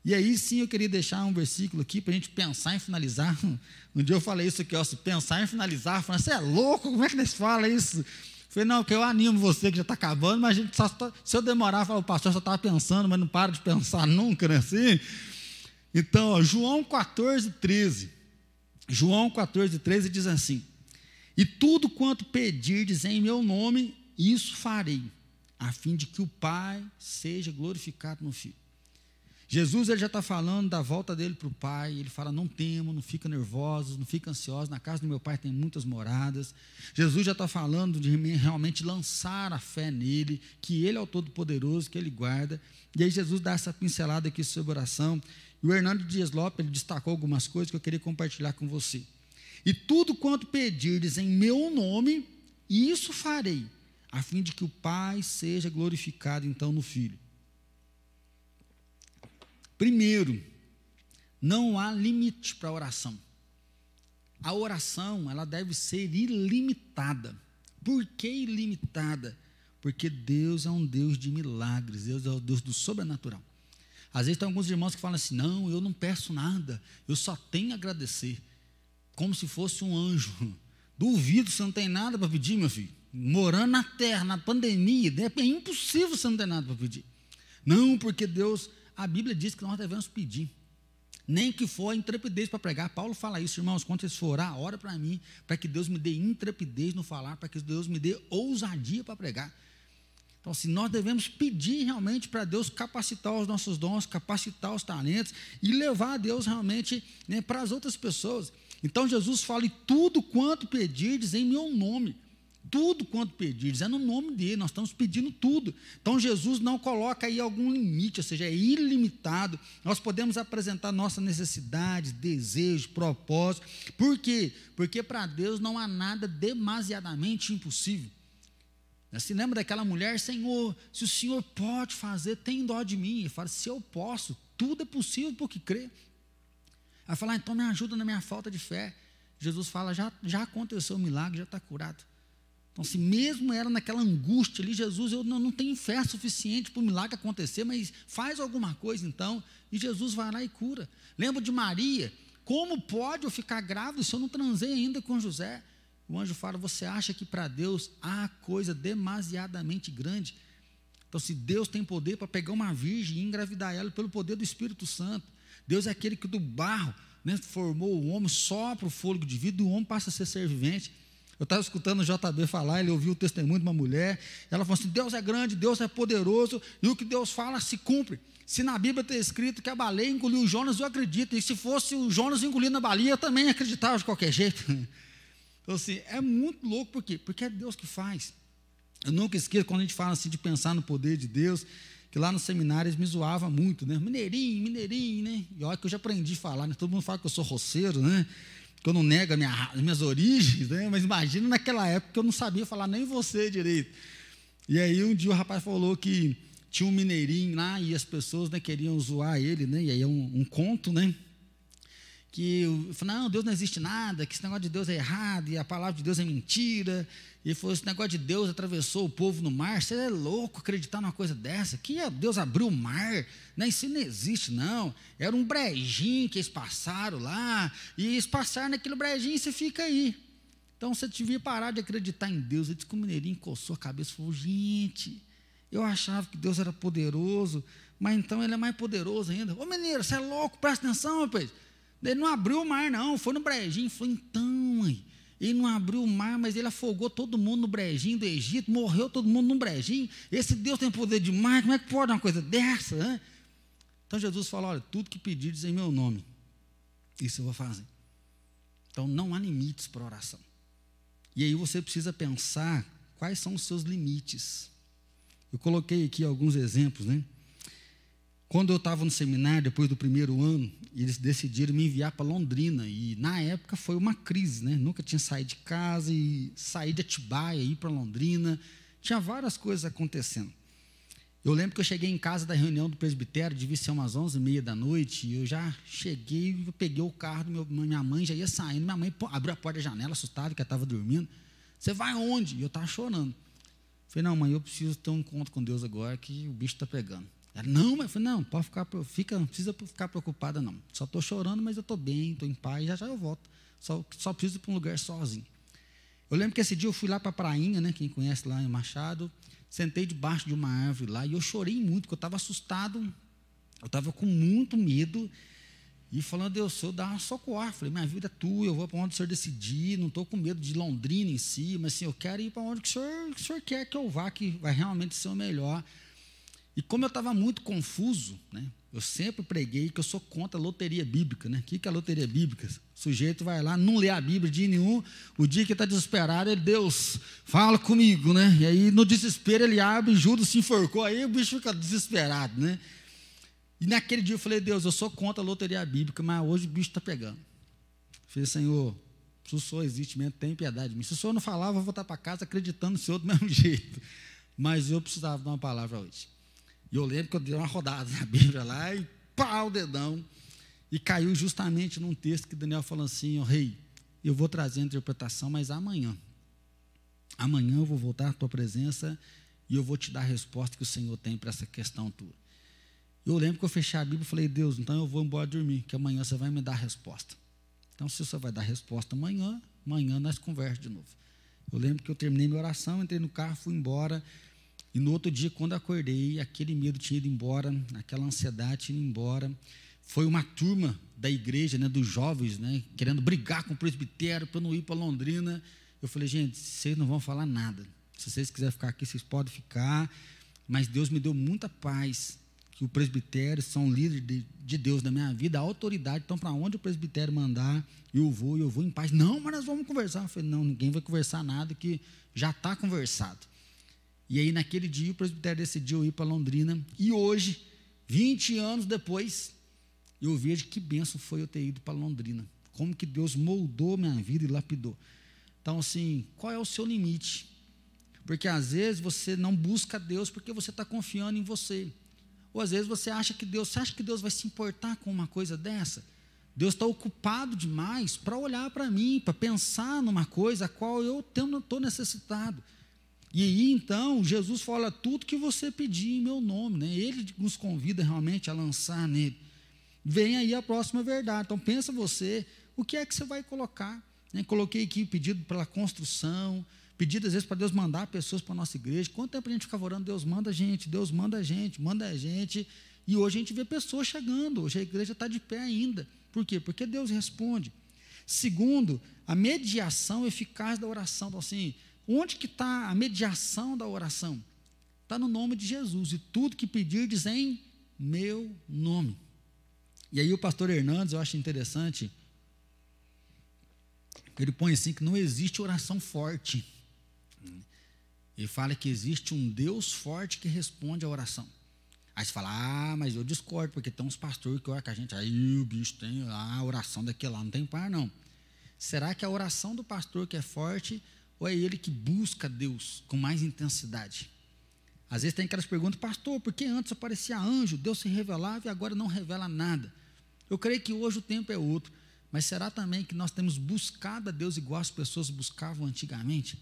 A: E aí sim eu queria deixar um versículo aqui para a gente pensar em finalizar. Um dia eu falei isso aqui, ó, se pensar em finalizar, falando, você é louco, como é que eles falam isso? Falei, não, que eu animo você que já está acabando, mas a gente só, tá, se eu demorar, falo, o pastor só estava pensando, mas não para de pensar nunca, né? Assim? Então, ó, João 14, 13. João 14, 13 diz assim: E tudo quanto pedirdes em meu nome, isso farei, a fim de que o Pai seja glorificado no Filho. Jesus ele já está falando da volta dele para o Pai. Ele fala: não temo, não fica nervosos, não fica ansiosos. Na casa do meu Pai tem muitas moradas. Jesus já está falando de realmente lançar a fé nele, que Ele é o Todo-Poderoso, que Ele guarda. E aí Jesus dá essa pincelada aqui sobre oração. E o Hernando Dias Lopes ele destacou algumas coisas que eu queria compartilhar com você. E tudo quanto pedirdes em meu nome, isso farei, a fim de que o Pai seja glorificado então no Filho. Primeiro, não há limite para a oração. A oração, ela deve ser ilimitada. Por que ilimitada? Porque Deus é um Deus de milagres, Deus é o Deus do sobrenatural. Às vezes tem alguns irmãos que falam assim: não, eu não peço nada, eu só tenho a agradecer. Como se fosse um anjo. Duvido, você não tem nada para pedir, meu filho. Morando na terra, na pandemia, é impossível você não ter nada para pedir. Não, porque Deus a Bíblia diz que nós devemos pedir. Nem que for intrepidez para pregar. Paulo fala isso, irmãos. Quando vocês for orar, ora para mim, para que Deus me dê intrepidez no falar, para que Deus me dê ousadia para pregar. Então, assim, nós devemos pedir realmente para Deus capacitar os nossos dons, capacitar os talentos e levar a Deus realmente né, para as outras pessoas. Então, Jesus fala: e tudo quanto pedirdes em meu nome. Tudo quanto pedires é no nome dele, nós estamos pedindo tudo. Então Jesus não coloca aí algum limite, ou seja, é ilimitado. Nós podemos apresentar nossas necessidades, desejos, propósitos. Por quê? Porque para Deus não há nada demasiadamente impossível. Se lembra daquela mulher, Senhor, se o Senhor pode fazer, tem dó de mim. Ele fala, se eu posso, tudo é possível porque crê. Aí fala, ah, então me ajuda na minha falta de fé. Jesus fala, já, já aconteceu o milagre, já está curado. Então, se mesmo era naquela angústia ali, Jesus, eu não, tenho fé suficiente para o milagre acontecer, mas faz alguma coisa então. E Jesus vai lá e cura. Lembro de Maria, como pode eu ficar grávida se eu não transei ainda com José? O anjo fala: Você acha que para Deus há coisa demasiadamente grande? Então, se Deus tem poder para pegar uma virgem e engravidar ela pelo poder do Espírito Santo, Deus é aquele que do barro né, formou o homem, sopra o fôlego de vida e o homem passa a ser ser vivente. Eu estava escutando o JB falar, ele ouviu o testemunho de uma mulher, ela falou assim: Deus é grande, Deus é poderoso, e o que Deus fala se cumpre. Se na Bíblia está escrito que a baleia engoliu o Jonas, eu acredito, e se fosse o Jonas engolindo a baleia, eu também acreditava de qualquer jeito. Então, assim, é muito louco, por quê? Porque é Deus que faz. Eu nunca esqueço quando a gente fala assim de pensar no poder de Deus, que lá no seminário eles me zoavam muito, né? Mineirinho, mineirinho, né? E olha que eu já aprendi a falar, né? Todo mundo fala que eu sou roceiro, né? Que eu não nego minha, as minhas origens, né? Mas imagina naquela época que eu não sabia falar nem você direito. E aí um dia o rapaz falou que tinha um mineirinho lá e as pessoas né, queriam zoar ele, né? E aí é um, um conto, né? Que não, Deus não existe nada, que esse negócio de Deus é errado, e a palavra de Deus é mentira, e foi esse negócio de Deus atravessou o povo no mar, você é louco acreditar numa coisa dessa, que é, Deus abriu o mar, né? isso não existe não, era um brejinho que eles passaram lá, e eles passaram naquele brejinho e você fica aí, então você devia parar de acreditar em Deus, ele disse que o mineirinho coçou a cabeça e falou, gente, eu achava que Deus era poderoso, mas então ele é mais poderoso ainda, ô mineiro, você é louco, presta atenção, rapaz, ele não abriu o mar, não, foi no brejinho. Falou, então, mãe, ele não abriu o mar, mas ele afogou todo mundo no brejinho do Egito, morreu todo mundo no brejinho. Esse Deus tem poder demais, como é que pode uma coisa dessa? Né? Então Jesus falou: olha, tudo que pedires em meu nome, isso eu vou fazer. Então não há limites para oração. E aí você precisa pensar quais são os seus limites. Eu coloquei aqui alguns exemplos, né? Quando eu estava no seminário, depois do primeiro ano, eles decidiram me enviar para Londrina. E na época foi uma crise, né? Nunca tinha saído de casa e sair de Atibaia, ir para Londrina. Tinha várias coisas acontecendo. Eu lembro que eu cheguei em casa da reunião do presbitério, devia ser umas 11h30 da noite, e eu já cheguei, eu peguei o carro, do meu, minha mãe já ia saindo, minha mãe abriu a porta da janela, assustada, que ela estava dormindo. Você vai onde? E eu estava chorando. Falei, não, mãe, eu preciso ter um encontro com Deus agora, que o bicho está pegando. Ela, não, mas eu falei, não, pode ficar, fica, não precisa ficar preocupada, não. Só estou chorando, mas eu estou bem, estou em paz, já já eu volto. Só, só preciso ir para um lugar sozinho. Eu lembro que esse dia eu fui lá para a prainha, né? Quem conhece lá em Machado, sentei debaixo de uma árvore lá e eu chorei muito, porque eu estava assustado, eu estava com muito medo. E falando, Deus, Senhor, dá uma socorro. Falei, minha vida é tua, eu vou para onde o Senhor decidir, não estou com medo de Londrina em si, mas assim, eu quero ir para onde o senhor, o senhor quer que eu vá, que vai realmente ser o melhor. E como eu estava muito confuso, né, eu sempre preguei que eu sou contra a loteria bíblica. Né? O que é a loteria bíblica? O sujeito vai lá, não lê a Bíblia dia nenhum, o dia que está desesperado, ele, Deus, fala comigo, né? E aí, no desespero, ele abre, Judas se enforcou, aí o bicho fica desesperado, né? E naquele dia eu falei, Deus, eu sou contra a loteria bíblica, mas hoje o bicho está pegando. Eu falei, Senhor, se o Senhor existe mesmo, tem piedade de mim. Se o Senhor não falava, eu vou voltar para casa acreditando no Senhor do mesmo jeito. Mas eu precisava de uma palavra hoje. E eu lembro que eu dei uma rodada na Bíblia lá e pau o dedão. E caiu justamente num texto que Daniel falou assim: oh, Rei, eu vou trazer a interpretação, mas amanhã. Amanhã eu vou voltar à tua presença e eu vou te dar a resposta que o Senhor tem para essa questão tua. Eu lembro que eu fechei a Bíblia e falei: Deus, então eu vou embora dormir, que amanhã você vai me dar a resposta. Então, se você vai dar a resposta amanhã, amanhã nós conversamos de novo. Eu lembro que eu terminei minha oração, entrei no carro, fui embora. E no outro dia, quando acordei, aquele medo tinha ido embora, aquela ansiedade tinha ido embora. Foi uma turma da igreja, né, dos jovens, né, querendo brigar com o presbitério para não ir para Londrina. Eu falei, gente, vocês não vão falar nada. Se vocês quiserem ficar aqui, vocês podem ficar. Mas Deus me deu muita paz, que o presbitério são líderes de, de Deus na minha vida, a autoridade. Então, para onde o presbitério mandar, eu vou, eu vou em paz. Não, mas nós vamos conversar. Eu falei, não, ninguém vai conversar nada, que já está conversado. E aí, naquele dia, o presbitério decidiu ir para Londrina. E hoje, 20 anos depois, eu vejo que benção foi eu ter ido para Londrina. Como que Deus moldou minha vida e lapidou. Então, assim, qual é o seu limite? Porque às vezes você não busca Deus porque você está confiando em você. Ou às vezes você acha que Deus, você acha que Deus vai se importar com uma coisa dessa? Deus está ocupado demais para olhar para mim, para pensar numa coisa a qual eu estou necessitado. E aí então Jesus fala tudo que você pedir em meu nome, né? Ele nos convida realmente a lançar nele. Vem aí a próxima verdade. Então pensa você, o que é que você vai colocar? Né? Coloquei aqui pedido pela construção, pedido às vezes para Deus mandar pessoas para a nossa igreja. Quanto tempo a gente ficava orando, Deus manda a gente, Deus manda a gente, manda a gente. E hoje a gente vê pessoas chegando, hoje a igreja está de pé ainda. Por quê? Porque Deus responde. Segundo, a mediação eficaz da oração. Então, assim, onde que está a mediação da oração? Está no nome de Jesus. E tudo que pedirdes em meu nome. E aí o pastor Hernandes, eu acho interessante, ele põe assim que não existe oração forte. Ele fala que existe um Deus forte que responde a oração. Aí você fala, ah, mas eu discordo, porque tem uns pastores que olham com a gente, aí o bicho tem a oração daquele lá, não tem par, não. Será que a oração do pastor que é forte, ou é ele que busca Deus com mais intensidade? Às vezes tem aquelas perguntas, pastor, por que antes aparecia anjo, Deus se revelava e agora não revela nada? Eu creio que hoje o tempo é outro, mas será também que nós temos buscado a Deus igual as pessoas buscavam antigamente?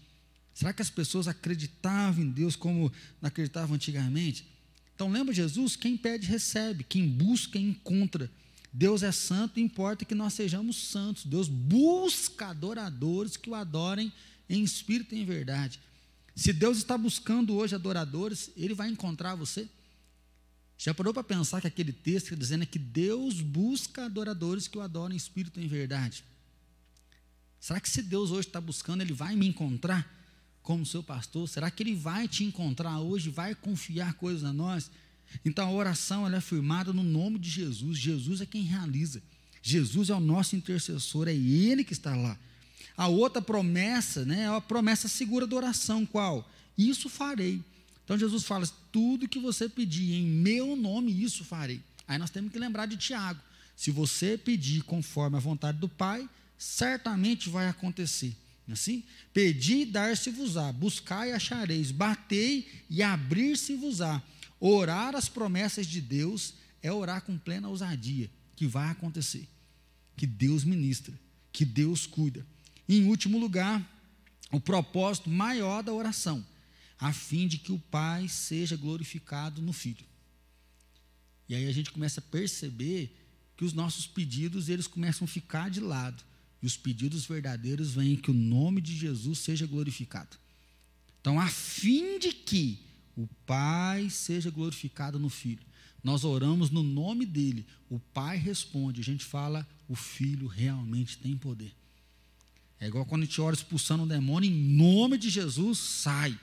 A: Será que as pessoas acreditavam em Deus como não acreditavam antigamente? Então lembra Jesus? Quem pede, recebe. Quem busca, encontra. Deus é santo importa que nós sejamos santos. Deus busca adoradores que o adorem em espírito e em verdade. Se Deus está buscando hoje adoradores, Ele vai encontrar você. Já parou para pensar que aquele texto está dizendo que Deus busca adoradores que o adorem em espírito e em verdade? Será que se Deus hoje está buscando, Ele vai me encontrar? como seu pastor? Será que ele vai te encontrar hoje, vai confiar coisas a nós? Então a oração é firmada no nome de Jesus. Jesus é quem realiza. Jesus é o nosso intercessor, é ele que está lá. A outra promessa, né, é a promessa segura da oração, qual? Isso farei. Então Jesus fala: tudo que você pedir em meu nome, isso farei. Aí nós temos que lembrar de Tiago. Se você pedir conforme a vontade do Pai, certamente vai acontecer. Assim? Pedi e dar-se-vos-á, buscai e achareis, batei e abrir-se-vos-á. Orar as promessas de Deus é orar com plena ousadia, que vai acontecer. Que Deus ministra, que Deus cuida. E, em último lugar, o propósito maior da oração, a fim de que o Pai seja glorificado no Filho. E aí a gente começa a perceber que os nossos pedidos, eles começam a ficar de lado e os pedidos verdadeiros vêm que o nome de Jesus seja glorificado. Então, a fim de que o Pai seja glorificado no Filho. Nós oramos no nome dele, o Pai responde, a gente fala, o Filho realmente tem poder. É igual quando a gente ora expulsando um demônio, em nome de Jesus, sai.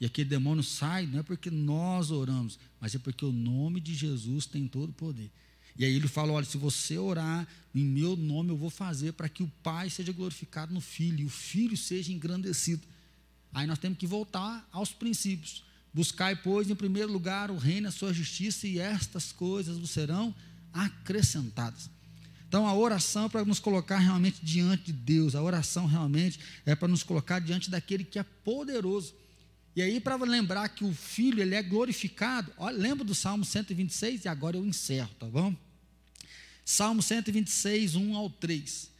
A: E aquele demônio sai, não é porque nós oramos, mas é porque o nome de Jesus tem todo o poder. E aí ele fala: olha, se você orar em meu nome, eu vou fazer para que o Pai seja glorificado no Filho e o Filho seja engrandecido. Aí nós temos que voltar aos princípios. Buscai, pois, em primeiro lugar o reino, a sua justiça, e estas coisas vos serão acrescentadas. Então a oração é para nos colocar realmente diante de Deus, a oração realmente é para nos colocar diante daquele que é poderoso. E aí, para lembrar que o Filho ele é glorificado, olha, lembra do Salmo 126? E agora eu encerro, tá bom? Salmo 126, 1 ao 3.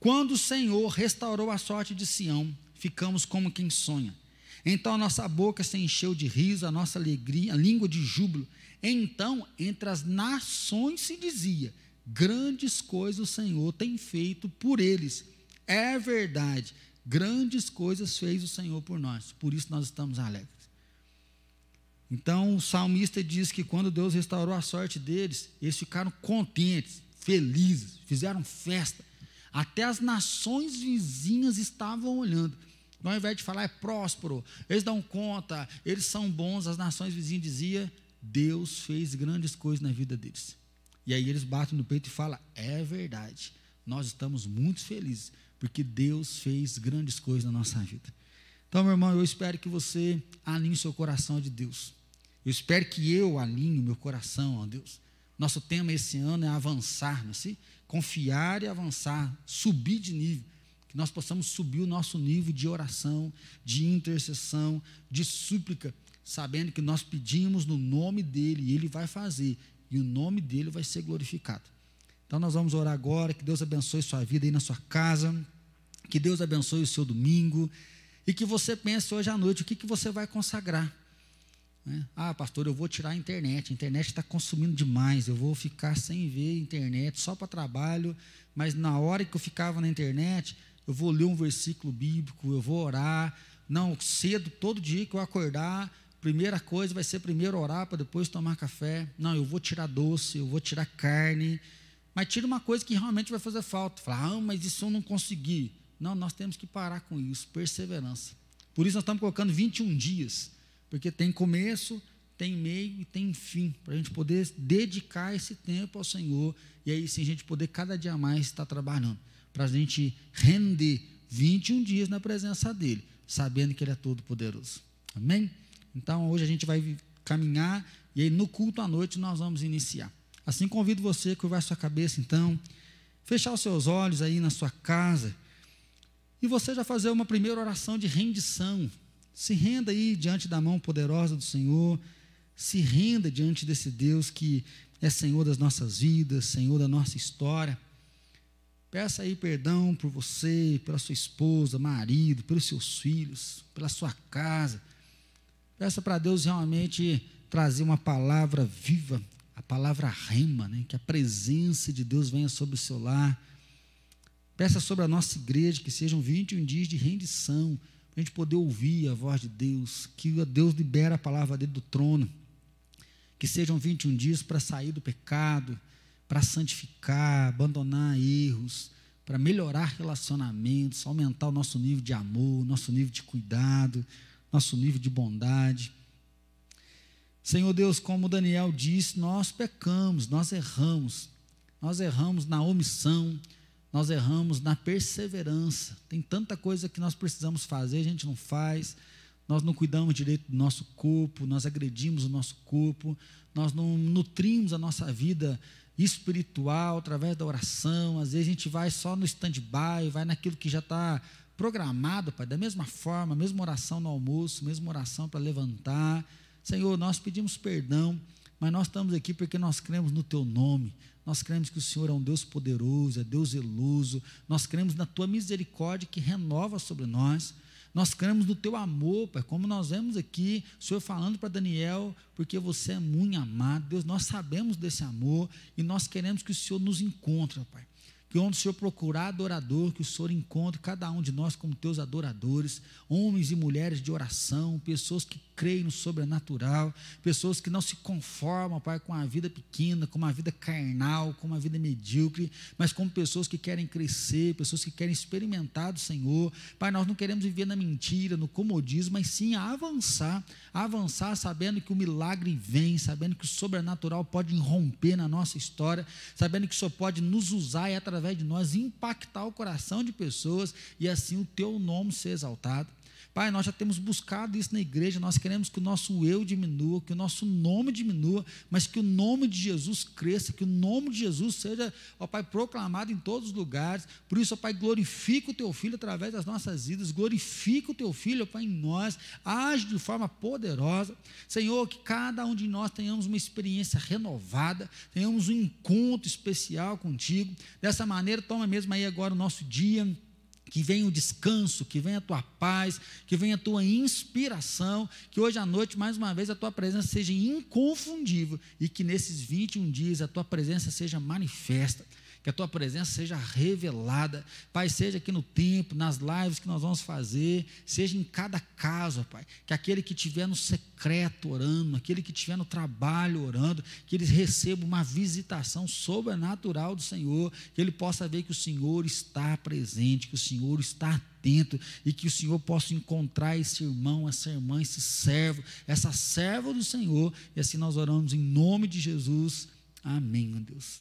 A: Quando o Senhor restaurou a sorte de Sião, ficamos como quem sonha. Então a nossa boca se encheu de riso, a nossa alegria, a língua de júbilo. Então, entre as nações se dizia: grandes coisas o Senhor tem feito por eles. É verdade Grandes coisas fez o Senhor por nós, por isso nós estamos alegres. Então o salmista diz que quando Deus restaurou a sorte deles, eles ficaram contentes, felizes, fizeram festa. Até as nações vizinhas estavam olhando. Ao invés de falar é próspero, eles dão conta, eles são bons, as nações vizinhas diziam: Deus fez grandes coisas na vida deles. E aí eles batem no peito e falam: é verdade, nós estamos muito felizes, porque Deus fez grandes coisas na nossa vida. Então, meu irmão, eu espero que você alinhe seu coração de Deus. Eu espero que eu alinhe meu coração a Deus. Nosso tema esse ano é avançar, não é assim? Confiar e avançar, subir de nível. que nós possamos subir o nosso nível de oração, de intercessão, de súplica, sabendo que nós pedimos no nome dele e ele vai fazer, e o nome dele vai ser glorificado. Então nós vamos orar agora, que Deus abençoe sua vida aí na sua casa, que Deus abençoe o seu domingo, e que você pense hoje à noite o que, que você vai consagrar. Né? Ah, pastor, eu vou tirar a internet. A internet está consumindo demais. Eu vou ficar sem ver internet, só para trabalho. Mas na hora que eu ficava na internet, eu vou ler um versículo bíblico, eu vou orar. Não, cedo, todo dia que eu acordar, primeira coisa vai ser primeiro orar para depois tomar café. Não, eu vou tirar doce, eu vou tirar carne. Mas tira uma coisa que realmente vai fazer falta. Falar, ah, mas isso eu não consegui. Não, nós temos que parar com isso, perseverança. Por isso nós estamos colocando 21 dias porque tem começo, tem meio e tem fim, para a gente poder dedicar esse tempo ao Senhor e aí sim a gente poder cada dia mais estar trabalhando, para a gente render 21 dias na presença dEle, sabendo que Ele é todo poderoso. Amém? Então hoje a gente vai caminhar e aí no culto à noite nós vamos iniciar. Assim convido você a curvar sua cabeça então, fechar os seus olhos aí na sua casa e você já fazer uma primeira oração de rendição se renda aí diante da mão poderosa do Senhor. Se renda diante desse Deus que é Senhor das nossas vidas, Senhor da nossa história. Peça aí perdão por você, pela sua esposa, marido, pelos seus filhos, pela sua casa. Peça para Deus realmente trazer uma palavra viva, a palavra rema, né? que a presença de Deus venha sobre o seu lar. Peça sobre a nossa igreja que sejam 21 dias de rendição, para a gente poder ouvir a voz de Deus, que Deus libera a palavra dele do trono, que sejam 21 dias para sair do pecado, para santificar, abandonar erros, para melhorar relacionamentos, aumentar o nosso nível de amor, nosso nível de cuidado, nosso nível de bondade. Senhor Deus, como Daniel disse, nós pecamos, nós erramos, nós erramos na omissão, nós erramos na perseverança. Tem tanta coisa que nós precisamos fazer, a gente não faz. Nós não cuidamos direito do nosso corpo, nós agredimos o nosso corpo, nós não nutrimos a nossa vida espiritual através da oração. Às vezes a gente vai só no stand-by, vai naquilo que já está programado, Pai. Da mesma forma, mesma oração no almoço, mesma oração para levantar. Senhor, nós pedimos perdão, mas nós estamos aqui porque nós cremos no Teu nome. Nós cremos que o Senhor é um Deus poderoso, é Deus zeloso. Nós cremos na tua misericórdia que renova sobre nós. Nós cremos no teu amor, Pai, como nós vemos aqui, o Senhor falando para Daniel, porque você é muito amado. Deus, nós sabemos desse amor e nós queremos que o Senhor nos encontre, Pai que onde o Senhor procurar adorador, que o Senhor encontre cada um de nós como teus adoradores, homens e mulheres de oração, pessoas que creem no sobrenatural, pessoas que não se conformam, Pai, com a vida pequena, com uma vida carnal, com uma vida medíocre, mas como pessoas que querem crescer, pessoas que querem experimentar do Senhor. Pai, nós não queremos viver na mentira, no comodismo, mas sim avançar, avançar sabendo que o milagre vem, sabendo que o sobrenatural pode irromper na nossa história, sabendo que o Senhor pode nos usar e através de nós, impactar o coração de pessoas e assim o teu nome ser exaltado. Pai, nós já temos buscado isso na igreja, nós queremos que o nosso eu diminua, que o nosso nome diminua, mas que o nome de Jesus cresça, que o nome de Jesus seja, ó Pai, proclamado em todos os lugares. Por isso, ó Pai, glorifica o teu filho através das nossas vidas, glorifica o teu filho, ó Pai, em nós, age de forma poderosa. Senhor, que cada um de nós tenhamos uma experiência renovada, tenhamos um encontro especial contigo. Dessa maneira, toma mesmo aí agora o nosso dia que venha o descanso, que venha a tua paz, que venha a tua inspiração, que hoje à noite, mais uma vez, a tua presença seja inconfundível e que nesses 21 dias a tua presença seja manifesta que a tua presença seja revelada, Pai, seja aqui no tempo, nas lives que nós vamos fazer, seja em cada casa, Pai, que aquele que estiver no secreto orando, aquele que estiver no trabalho orando, que eles recebam uma visitação sobrenatural do Senhor, que ele possa ver que o Senhor está presente, que o Senhor está atento e que o Senhor possa encontrar esse irmão, essa irmã, esse servo, essa serva do Senhor, e assim nós oramos em nome de Jesus. Amém, Deus.